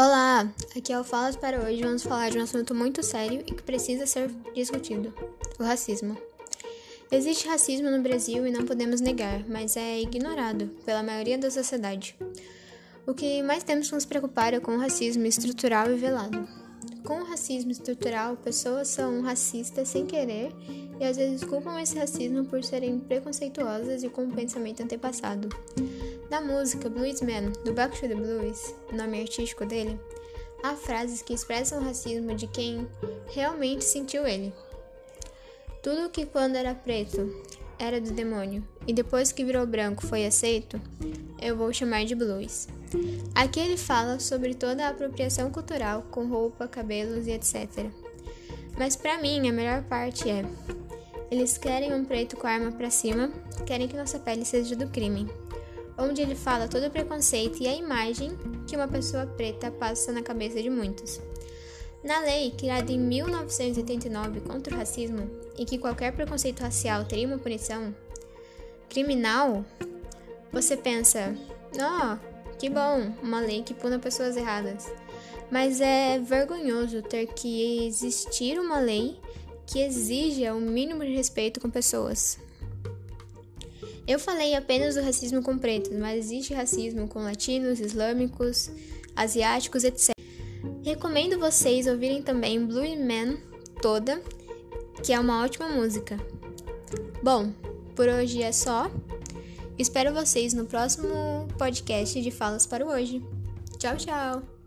Olá, aqui é o Falas para hoje. Vamos falar de um assunto muito sério e que precisa ser discutido: o racismo. Existe racismo no Brasil e não podemos negar, mas é ignorado pela maioria da sociedade. O que mais temos que nos preocupar é com o racismo estrutural e velado. Com o racismo estrutural, pessoas são racistas sem querer e às vezes culpam esse racismo por serem preconceituosas e com um pensamento antepassado. Na música Bluesman, do Backstreet Blues, nome artístico dele, há frases que expressam o racismo de quem realmente sentiu ele. Tudo que quando era preto era do demônio e depois que virou branco foi aceito, eu vou chamar de blues. Aqui ele fala sobre toda a apropriação cultural com roupa, cabelos e etc. Mas para mim a melhor parte é eles querem um preto com a arma para cima, querem que nossa pele seja do crime onde ele fala todo o preconceito e a imagem que uma pessoa preta passa na cabeça de muitos. Na lei criada em 1989 contra o racismo e que qualquer preconceito racial teria uma punição criminal, você pensa, ó, oh, que bom, uma lei que puna pessoas erradas. Mas é vergonhoso ter que existir uma lei que exija o mínimo de respeito com pessoas. Eu falei apenas do racismo com pretos, mas existe racismo com latinos, islâmicos, asiáticos, etc. Recomendo vocês ouvirem também Blue Man toda, que é uma ótima música. Bom, por hoje é só. Espero vocês no próximo podcast de Falas para o Hoje. Tchau, tchau!